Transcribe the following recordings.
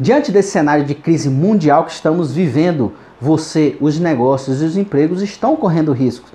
Diante desse cenário de crise mundial que estamos vivendo, você, os negócios e os empregos estão correndo riscos,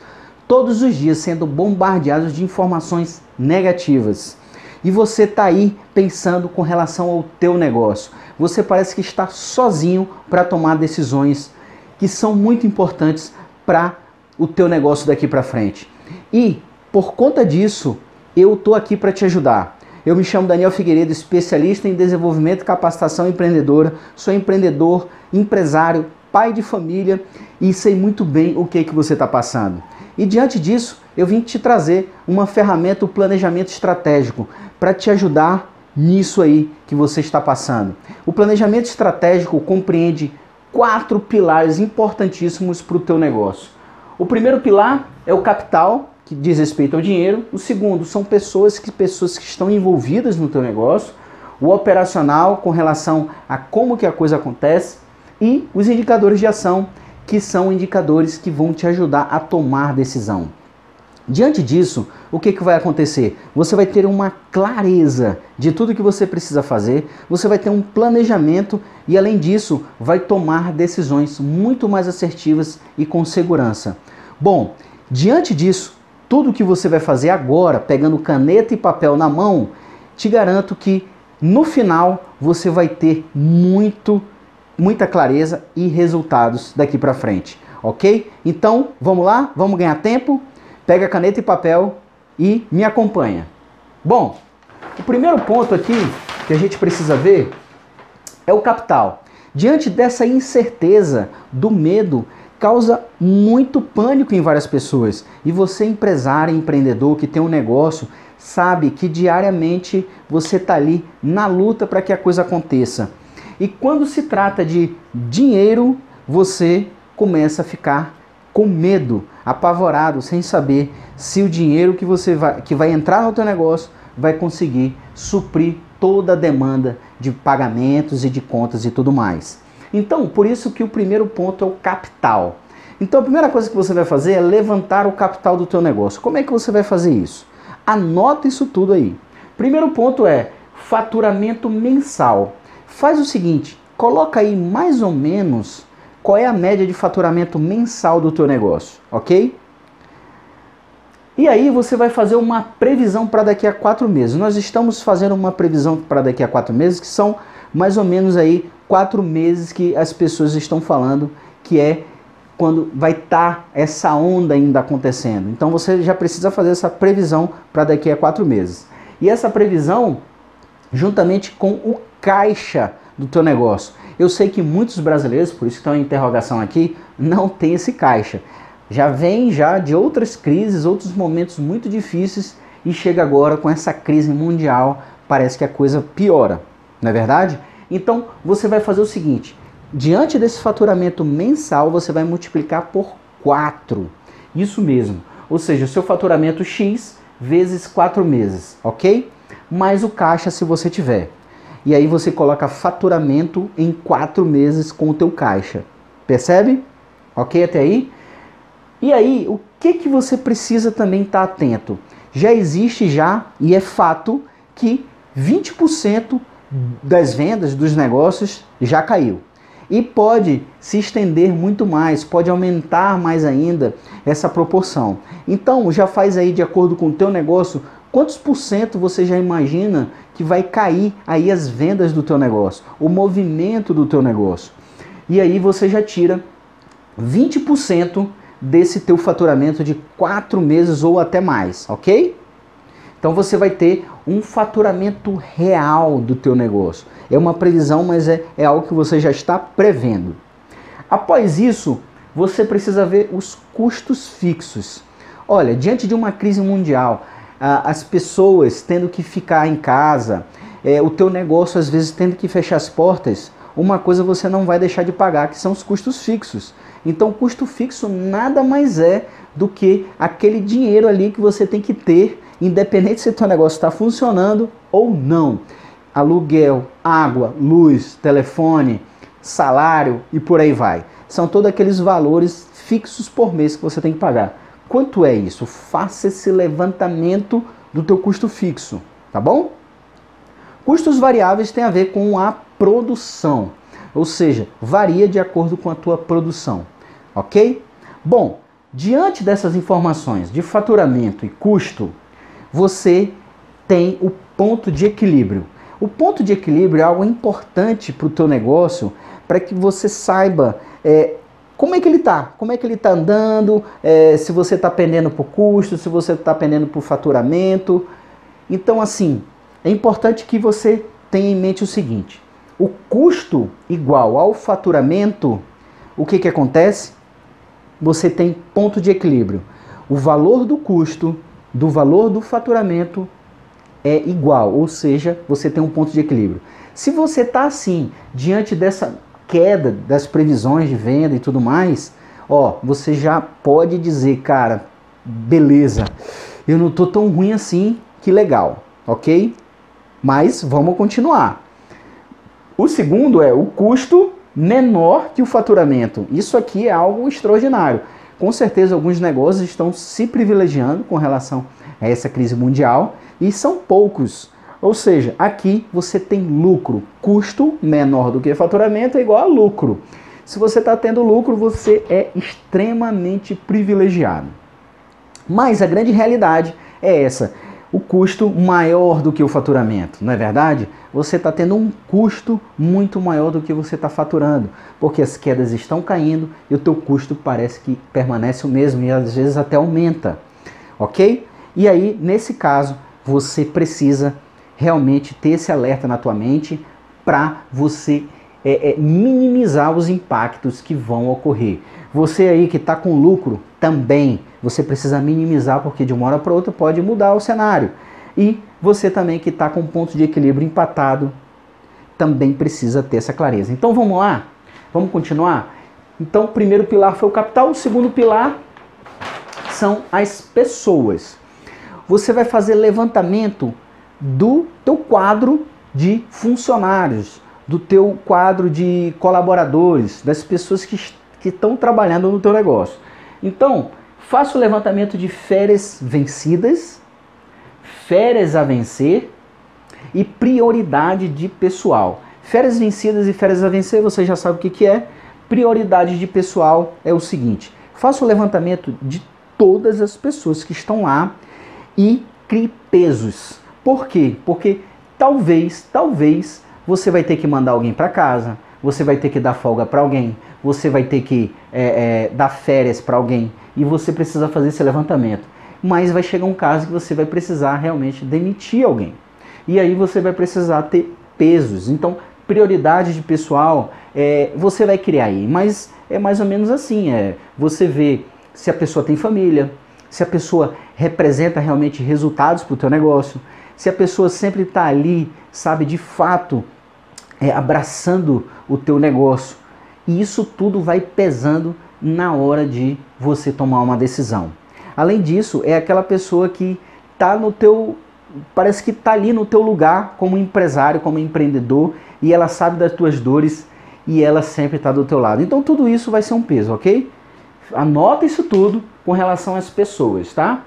todos os dias sendo bombardeados de informações negativas. E você está aí pensando com relação ao teu negócio. Você parece que está sozinho para tomar decisões que são muito importantes para o teu negócio daqui para frente. E por conta disso, eu estou aqui para te ajudar. Eu me chamo Daniel Figueiredo, especialista em desenvolvimento e capacitação empreendedora. Sou empreendedor, empresário, pai de família e sei muito bem o que, que você está passando. E diante disso, eu vim te trazer uma ferramenta, o planejamento estratégico, para te ajudar nisso aí que você está passando. O planejamento estratégico compreende quatro pilares importantíssimos para o teu negócio. O primeiro pilar é o capital, que diz respeito ao dinheiro. O segundo são pessoas que pessoas que estão envolvidas no teu negócio. O operacional com relação a como que a coisa acontece e os indicadores de ação, que são indicadores que vão te ajudar a tomar decisão. Diante disso, o que, que vai acontecer? Você vai ter uma clareza de tudo que você precisa fazer, você vai ter um planejamento e, além disso, vai tomar decisões muito mais assertivas e com segurança. Bom, diante disso, tudo que você vai fazer agora, pegando caneta e papel na mão, te garanto que no final você vai ter muito, muita clareza e resultados daqui para frente, ok? Então, vamos lá? Vamos ganhar tempo? Pega caneta e papel e me acompanha. Bom, o primeiro ponto aqui que a gente precisa ver é o capital. Diante dessa incerteza, do medo, causa muito pânico em várias pessoas. E você, empresário, empreendedor que tem um negócio, sabe que diariamente você está ali na luta para que a coisa aconteça. E quando se trata de dinheiro, você começa a ficar com medo, apavorado, sem saber se o dinheiro que você vai, que vai entrar no teu negócio vai conseguir suprir toda a demanda de pagamentos e de contas e tudo mais. Então, por isso que o primeiro ponto é o capital. Então, a primeira coisa que você vai fazer é levantar o capital do teu negócio. Como é que você vai fazer isso? Anota isso tudo aí. Primeiro ponto é faturamento mensal. Faz o seguinte, coloca aí mais ou menos qual é a média de faturamento mensal do teu negócio, ok? E aí você vai fazer uma previsão para daqui a quatro meses. Nós estamos fazendo uma previsão para daqui a quatro meses que são mais ou menos aí quatro meses que as pessoas estão falando que é quando vai estar tá essa onda ainda acontecendo. Então você já precisa fazer essa previsão para daqui a quatro meses. E essa previsão, juntamente com o caixa do teu negócio. Eu sei que muitos brasileiros, por isso que estão em interrogação aqui, não tem esse caixa. Já vem já de outras crises, outros momentos muito difíceis e chega agora com essa crise mundial, parece que a coisa piora, não é verdade? Então você vai fazer o seguinte: diante desse faturamento mensal, você vai multiplicar por 4. Isso mesmo. Ou seja, o seu faturamento X vezes 4 meses, ok? Mais o caixa se você tiver. E aí você coloca faturamento em 4 meses com o teu caixa. Percebe? Ok até aí? E aí, o que, que você precisa também estar tá atento? Já existe já, e é fato, que 20% das vendas, dos negócios, já caiu. E pode se estender muito mais, pode aumentar mais ainda essa proporção. Então, já faz aí de acordo com o teu negócio, quantos por cento você já imagina que vai cair aí as vendas do teu negócio, o movimento do teu negócio. E aí você já tira 20% desse teu faturamento de 4 meses ou até mais, ok? Então você vai ter um faturamento real do teu negócio. É uma previsão, mas é, é algo que você já está prevendo. Após isso, você precisa ver os custos fixos. Olha, diante de uma crise mundial, as pessoas tendo que ficar em casa, é, o teu negócio às vezes tendo que fechar as portas, uma coisa você não vai deixar de pagar, que são os custos fixos. Então, custo fixo nada mais é do que aquele dinheiro ali que você tem que ter independente se teu negócio está funcionando ou não. Aluguel, água, luz, telefone, salário e por aí vai. São todos aqueles valores fixos por mês que você tem que pagar. Quanto é isso? Faça esse levantamento do teu custo fixo, tá bom? Custos variáveis tem a ver com a produção. Ou seja, varia de acordo com a tua produção. Ok? Bom, diante dessas informações de faturamento e custo, você tem o ponto de equilíbrio. O ponto de equilíbrio é algo importante para o teu negócio, para que você saiba é, como é que ele está, como é que ele está andando, é, se você está pendendo por custo, se você está pendendo por faturamento. Então, assim, é importante que você tenha em mente o seguinte: o custo igual ao faturamento, o que, que acontece? Você tem ponto de equilíbrio. O valor do custo do valor do faturamento é igual, ou seja, você tem um ponto de equilíbrio. Se você está assim, diante dessa queda das previsões de venda e tudo mais, ó, você já pode dizer, cara, beleza, eu não tô tão ruim assim, que legal, ok? Mas vamos continuar. O segundo é o custo menor que o faturamento. Isso aqui é algo extraordinário. Com certeza, alguns negócios estão se privilegiando com relação a essa crise mundial e são poucos. Ou seja, aqui você tem lucro. Custo menor do que faturamento é igual a lucro. Se você está tendo lucro, você é extremamente privilegiado. Mas a grande realidade é essa o custo maior do que o faturamento, não é verdade? Você está tendo um custo muito maior do que você está faturando, porque as quedas estão caindo e o teu custo parece que permanece o mesmo e às vezes até aumenta, ok? E aí, nesse caso, você precisa realmente ter esse alerta na tua mente para você é, é, minimizar os impactos que vão ocorrer. Você aí que está com lucro também, você precisa minimizar porque de uma hora para outra pode mudar o cenário. E você também que está com ponto de equilíbrio empatado também precisa ter essa clareza. Então vamos lá? Vamos continuar? Então o primeiro pilar foi o capital, o segundo pilar são as pessoas. Você vai fazer levantamento do teu quadro de funcionários, do teu quadro de colaboradores, das pessoas que que estão trabalhando no teu negócio. Então, faça o levantamento de férias vencidas, férias a vencer e prioridade de pessoal. Férias vencidas e férias a vencer, você já sabe o que, que é. Prioridade de pessoal é o seguinte: faça o levantamento de todas as pessoas que estão lá e crie pesos. Por quê? Porque talvez, talvez você vai ter que mandar alguém para casa, você vai ter que dar folga para alguém, você vai ter que é, é, dar férias para alguém e você precisa fazer esse levantamento. Mas vai chegar um caso que você vai precisar realmente demitir alguém. E aí você vai precisar ter pesos. Então, prioridade de pessoal, é, você vai criar aí. Mas é mais ou menos assim: é, você vê se a pessoa tem família, se a pessoa representa realmente resultados para o teu negócio, se a pessoa sempre está ali, sabe, de fato é, abraçando o teu negócio. E isso tudo vai pesando na hora de você tomar uma decisão. Além disso, é aquela pessoa que está no teu parece que está ali no teu lugar como empresário, como empreendedor, e ela sabe das tuas dores e ela sempre está do teu lado. Então tudo isso vai ser um peso, ok? Anota isso tudo com relação às pessoas, tá?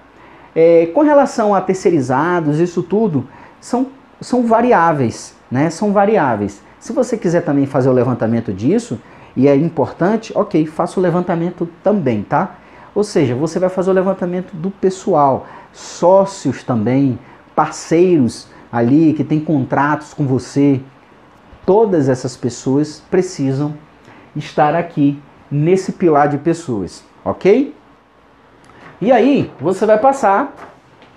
É, com relação a terceirizados, isso tudo são, são variáveis, né? São variáveis. Se você quiser também fazer o levantamento disso, e é importante, ok, faça o levantamento também, tá? Ou seja, você vai fazer o levantamento do pessoal, sócios também, parceiros ali que tem contratos com você. Todas essas pessoas precisam estar aqui nesse pilar de pessoas, ok? E aí você vai passar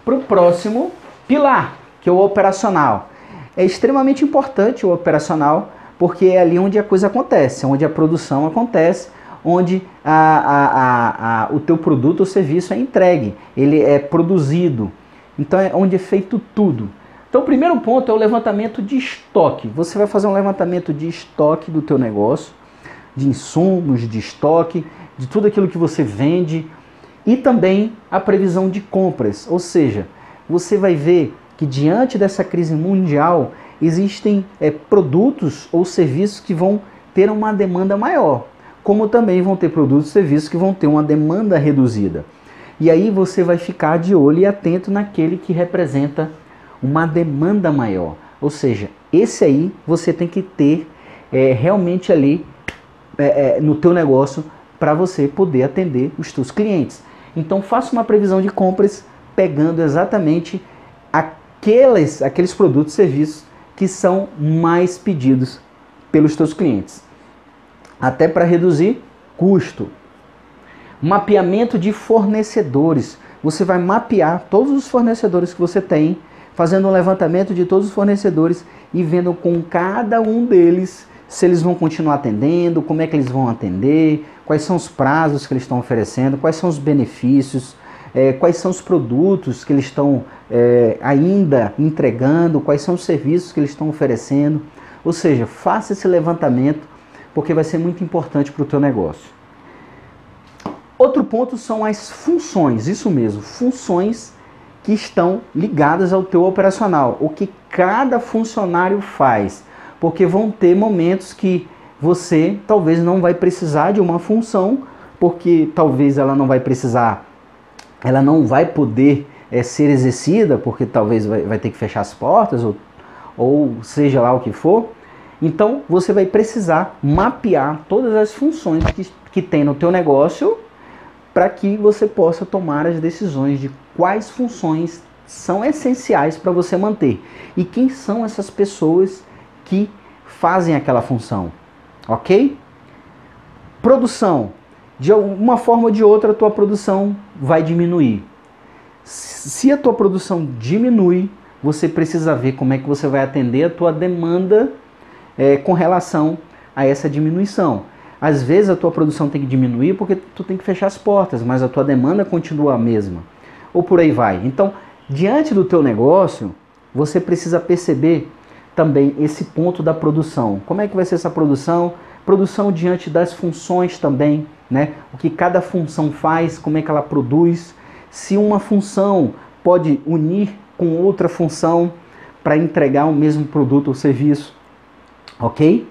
para o próximo pilar, que é o operacional. É extremamente importante o operacional, porque é ali onde a coisa acontece, onde a produção acontece, onde a, a, a, o teu produto ou serviço é entregue, ele é produzido. Então é onde é feito tudo. Então o primeiro ponto é o levantamento de estoque. Você vai fazer um levantamento de estoque do teu negócio, de insumos, de estoque, de tudo aquilo que você vende e também a previsão de compras. Ou seja, você vai ver que diante dessa crise mundial existem é, produtos ou serviços que vão ter uma demanda maior, como também vão ter produtos e serviços que vão ter uma demanda reduzida. E aí você vai ficar de olho e atento naquele que representa uma demanda maior. Ou seja, esse aí você tem que ter é, realmente ali é, é, no teu negócio para você poder atender os teus clientes. Então faça uma previsão de compras pegando exatamente aqueles, aqueles produtos e serviços que são mais pedidos pelos teus clientes. Até para reduzir custo. Mapeamento de fornecedores. Você vai mapear todos os fornecedores que você tem, fazendo um levantamento de todos os fornecedores e vendo com cada um deles se eles vão continuar atendendo, como é que eles vão atender, quais são os prazos que eles estão oferecendo, quais são os benefícios, é, quais são os produtos que eles estão é, ainda entregando, quais são os serviços que eles estão oferecendo. Ou seja, faça esse levantamento porque vai ser muito importante para o teu negócio. Outro ponto são as funções, isso mesmo, funções que estão ligadas ao teu operacional, o que cada funcionário faz, porque vão ter momentos que você talvez não vai precisar de uma função, porque talvez ela não vai precisar ela não vai poder é, ser exercida, porque talvez vai, vai, ter que fechar as portas, ou, ou seja lá o que for. Então você vai precisar mapear todas as funções que, que tem no teu negócio para que você possa tomar as decisões de quais funções são essenciais para você manter e quem são essas pessoas que fazem aquela função, ok? Produção de uma forma ou de outra a tua produção vai diminuir. Se a tua produção diminui, você precisa ver como é que você vai atender a tua demanda é, com relação a essa diminuição. Às vezes a tua produção tem que diminuir porque tu tem que fechar as portas, mas a tua demanda continua a mesma. Ou por aí vai. Então, diante do teu negócio, você precisa perceber também esse ponto da produção. Como é que vai ser essa produção? Produção diante das funções também né? O que cada função faz, como é que ela produz, se uma função pode unir com outra função para entregar o mesmo produto ou serviço, ok?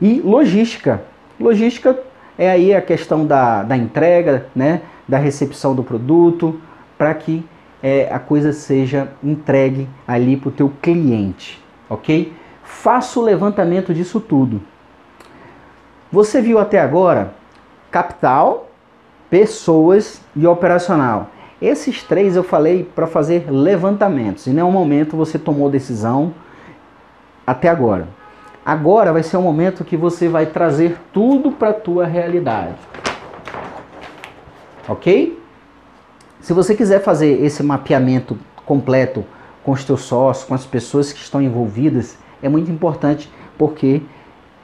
E logística. Logística é aí a questão da, da entrega, né? Da recepção do produto, para que é, a coisa seja entregue ali para o teu cliente, ok? Faça o levantamento disso tudo. Você viu até agora capital, pessoas e operacional. Esses três eu falei para fazer levantamentos. Em nenhum momento você tomou decisão até agora. Agora vai ser o momento que você vai trazer tudo para a tua realidade. Ok? Se você quiser fazer esse mapeamento completo com os teus sócios, com as pessoas que estão envolvidas, é muito importante porque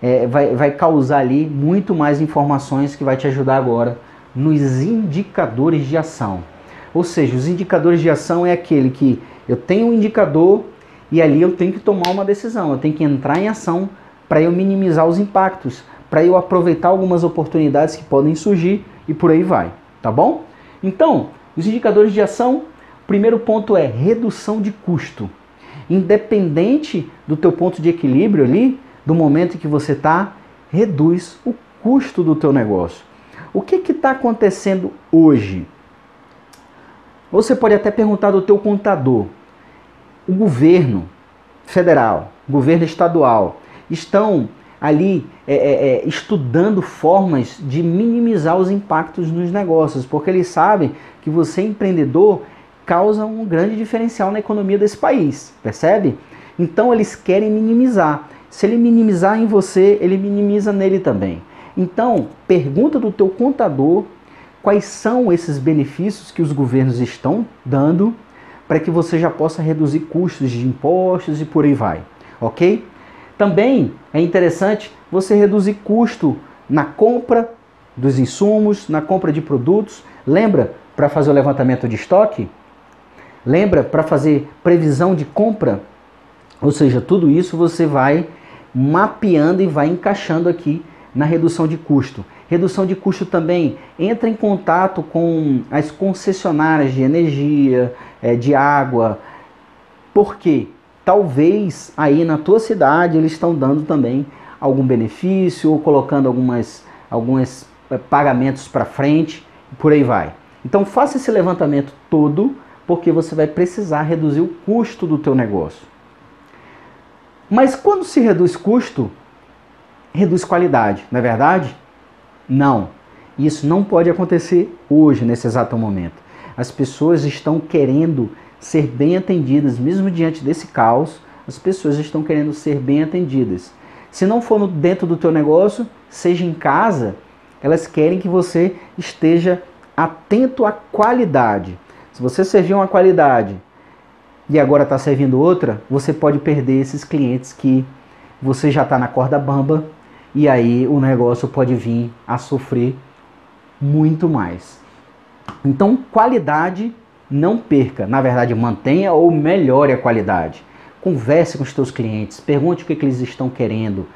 é, vai, vai causar ali muito mais informações que vai te ajudar agora nos indicadores de ação. Ou seja, os indicadores de ação é aquele que eu tenho um indicador e ali eu tenho que tomar uma decisão, eu tenho que entrar em ação para eu minimizar os impactos, para eu aproveitar algumas oportunidades que podem surgir e por aí vai, tá bom? Então, os indicadores de ação, primeiro ponto é redução de custo. Independente do teu ponto de equilíbrio ali, do momento em que você está, reduz o custo do teu negócio. O que está acontecendo hoje? Você pode até perguntar do teu contador. O governo federal, governo estadual, estão ali é, é, é, estudando formas de minimizar os impactos nos negócios, porque eles sabem que você, empreendedor, causa um grande diferencial na economia desse país, percebe? Então eles querem minimizar. Se ele minimizar em você, ele minimiza nele também. Então, pergunta do teu contador quais são esses benefícios que os governos estão dando para que você já possa reduzir custos de impostos e por aí vai, ok? Também é interessante você reduzir custo na compra dos insumos, na compra de produtos. Lembra para fazer o levantamento de estoque? Lembra para fazer previsão de compra? Ou seja, tudo isso você vai mapeando e vai encaixando aqui na redução de custo. Redução de custo também entra em contato com as concessionárias de energia, é, de água, porque talvez aí na tua cidade eles estão dando também algum benefício ou colocando algumas, alguns é, pagamentos para frente, por aí vai. Então faça esse levantamento todo, porque você vai precisar reduzir o custo do teu negócio. Mas quando se reduz custo, reduz qualidade, não é verdade? Não. Isso não pode acontecer hoje, nesse exato momento. As pessoas estão querendo ser bem atendidas, mesmo diante desse caos, as pessoas estão querendo ser bem atendidas. Se não for dentro do teu negócio, seja em casa, elas querem que você esteja atento à qualidade. Se você servir uma qualidade e agora está servindo outra, você pode perder esses clientes que você já está na corda bamba e aí o negócio pode vir a sofrer muito mais. Então, qualidade não perca, na verdade, mantenha ou melhore a qualidade. Converse com os teus clientes, pergunte o que, que eles estão querendo,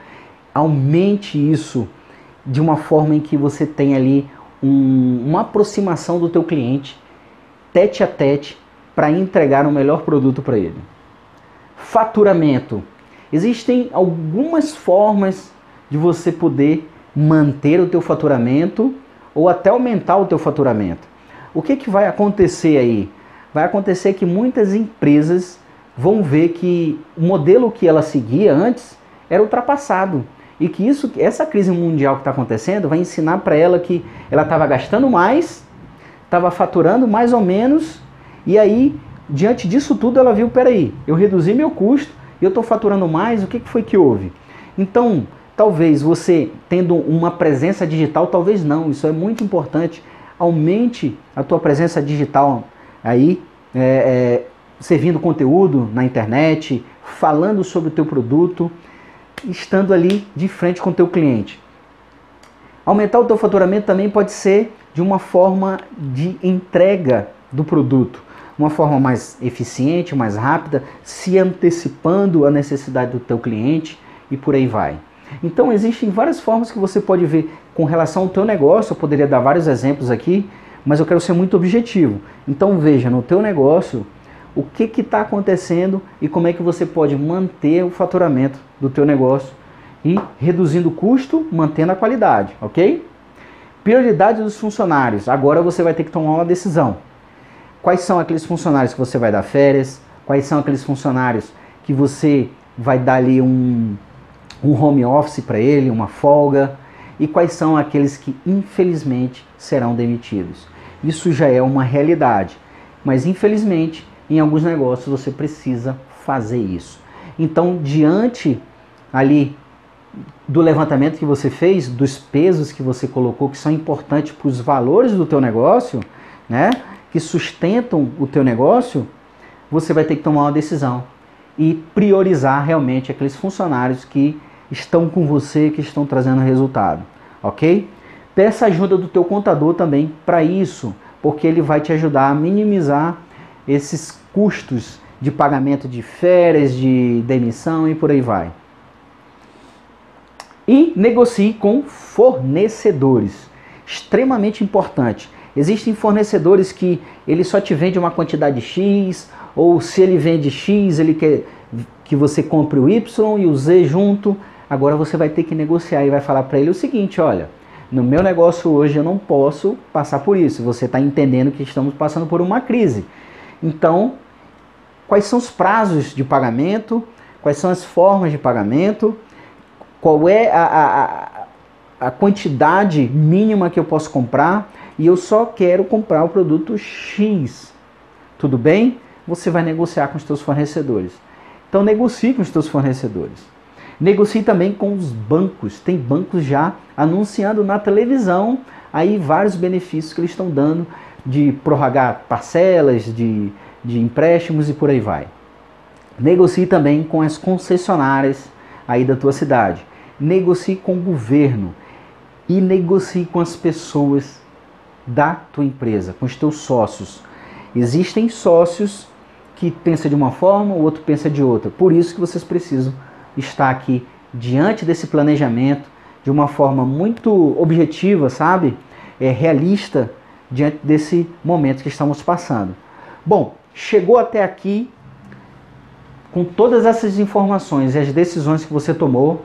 aumente isso de uma forma em que você tenha ali um, uma aproximação do teu cliente, tete a tete, para entregar o melhor produto para ele. Faturamento. Existem algumas formas de você poder manter o teu faturamento ou até aumentar o teu faturamento. O que, que vai acontecer aí? Vai acontecer que muitas empresas vão ver que o modelo que ela seguia antes era ultrapassado e que isso, essa crise mundial que está acontecendo vai ensinar para ela que ela estava gastando mais, estava faturando mais ou menos e aí diante disso tudo ela viu, peraí, eu reduzi meu custo e eu estou faturando mais, o que, que foi que houve? Então Talvez você tendo uma presença digital, talvez não, isso é muito importante. Aumente a tua presença digital aí, é, é, servindo conteúdo na internet, falando sobre o teu produto, estando ali de frente com o teu cliente. Aumentar o teu faturamento também pode ser de uma forma de entrega do produto, uma forma mais eficiente, mais rápida, se antecipando à necessidade do teu cliente e por aí vai. Então existem várias formas que você pode ver com relação ao teu negócio. Eu poderia dar vários exemplos aqui, mas eu quero ser muito objetivo. Então veja no teu negócio o que está acontecendo e como é que você pode manter o faturamento do teu negócio e reduzindo o custo, mantendo a qualidade, ok? Prioridade dos funcionários. Agora você vai ter que tomar uma decisão. Quais são aqueles funcionários que você vai dar férias? Quais são aqueles funcionários que você vai dar ali um, um home office para ele, uma folga, e quais são aqueles que infelizmente serão demitidos. Isso já é uma realidade, mas infelizmente em alguns negócios você precisa fazer isso. Então, diante ali do levantamento que você fez, dos pesos que você colocou que são importantes para os valores do teu negócio, né, que sustentam o teu negócio, você vai ter que tomar uma decisão e priorizar realmente aqueles funcionários que estão com você, que estão trazendo resultado, ok? Peça ajuda do teu contador também para isso, porque ele vai te ajudar a minimizar esses custos de pagamento de férias, de demissão e por aí vai. E negocie com fornecedores. Extremamente importante. Existem fornecedores que ele só te vende uma quantidade X, ou se ele vende X, ele quer que você compre o Y e o Z junto. Agora você vai ter que negociar e vai falar para ele o seguinte: olha, no meu negócio hoje eu não posso passar por isso. Você está entendendo que estamos passando por uma crise. Então, quais são os prazos de pagamento? Quais são as formas de pagamento? Qual é a, a, a quantidade mínima que eu posso comprar? E eu só quero comprar o produto X. Tudo bem? Você vai negociar com os seus fornecedores. Então negocie com os seus fornecedores. Negocie também com os bancos. Tem bancos já anunciando na televisão aí vários benefícios que eles estão dando de prorrogar parcelas, de, de empréstimos e por aí vai. Negocie também com as concessionárias aí da tua cidade. Negocie com o governo e negocie com as pessoas da tua empresa, com os teus sócios. Existem sócios que pensam de uma forma, o outro pensa de outra. Por isso que vocês precisam está aqui diante desse planejamento de uma forma muito objetiva, sabe? É realista diante desse momento que estamos passando. Bom, chegou até aqui com todas essas informações e as decisões que você tomou,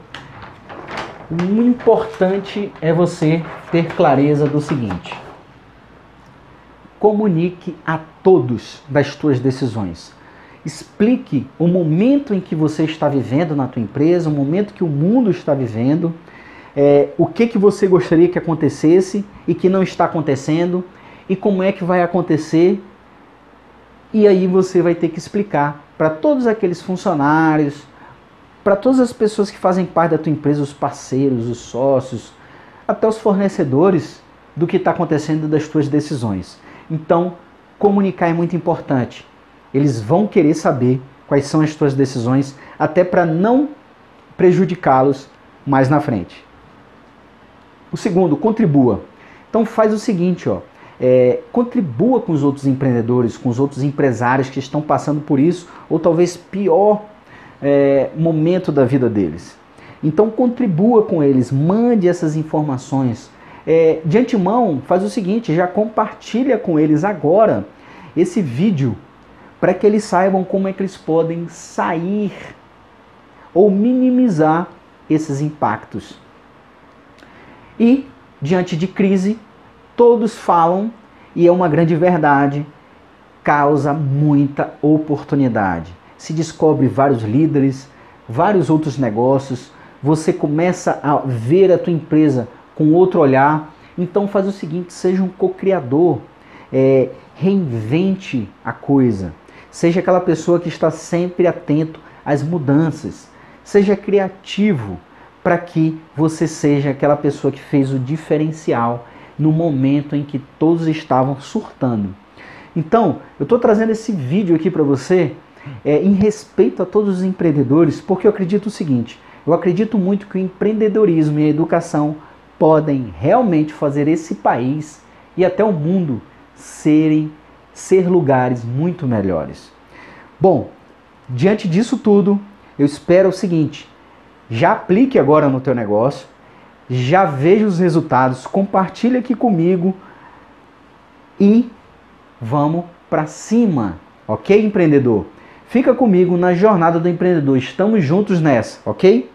o importante é você ter clareza do seguinte: comunique a todos das tuas decisões. Explique o momento em que você está vivendo na tua empresa, o momento que o mundo está vivendo é, o que, que você gostaria que acontecesse e que não está acontecendo e como é que vai acontecer. E aí você vai ter que explicar para todos aqueles funcionários, para todas as pessoas que fazem parte da tua empresa, os parceiros, os sócios, até os fornecedores, do que está acontecendo das tuas decisões. Então, comunicar é muito importante. Eles vão querer saber quais são as tuas decisões, até para não prejudicá-los mais na frente. O segundo, contribua. Então faz o seguinte, ó, é, contribua com os outros empreendedores, com os outros empresários que estão passando por isso, ou talvez pior é, momento da vida deles. Então contribua com eles, mande essas informações. É, de antemão, faz o seguinte, já compartilha com eles agora esse vídeo para que eles saibam como é que eles podem sair ou minimizar esses impactos. E diante de crise, todos falam e é uma grande verdade, causa muita oportunidade. Se descobre vários líderes, vários outros negócios, você começa a ver a tua empresa com outro olhar. Então faz o seguinte, seja um co-criador, é, reinvente a coisa. Seja aquela pessoa que está sempre atento às mudanças. Seja criativo para que você seja aquela pessoa que fez o diferencial no momento em que todos estavam surtando. Então, eu estou trazendo esse vídeo aqui para você é, em respeito a todos os empreendedores, porque eu acredito o seguinte: eu acredito muito que o empreendedorismo e a educação podem realmente fazer esse país e até o mundo serem ser lugares muito melhores. Bom, diante disso tudo, eu espero o seguinte: já aplique agora no teu negócio, já veja os resultados, compartilhe aqui comigo e vamos para cima, ok, empreendedor? Fica comigo na jornada do empreendedor. Estamos juntos nessa, ok?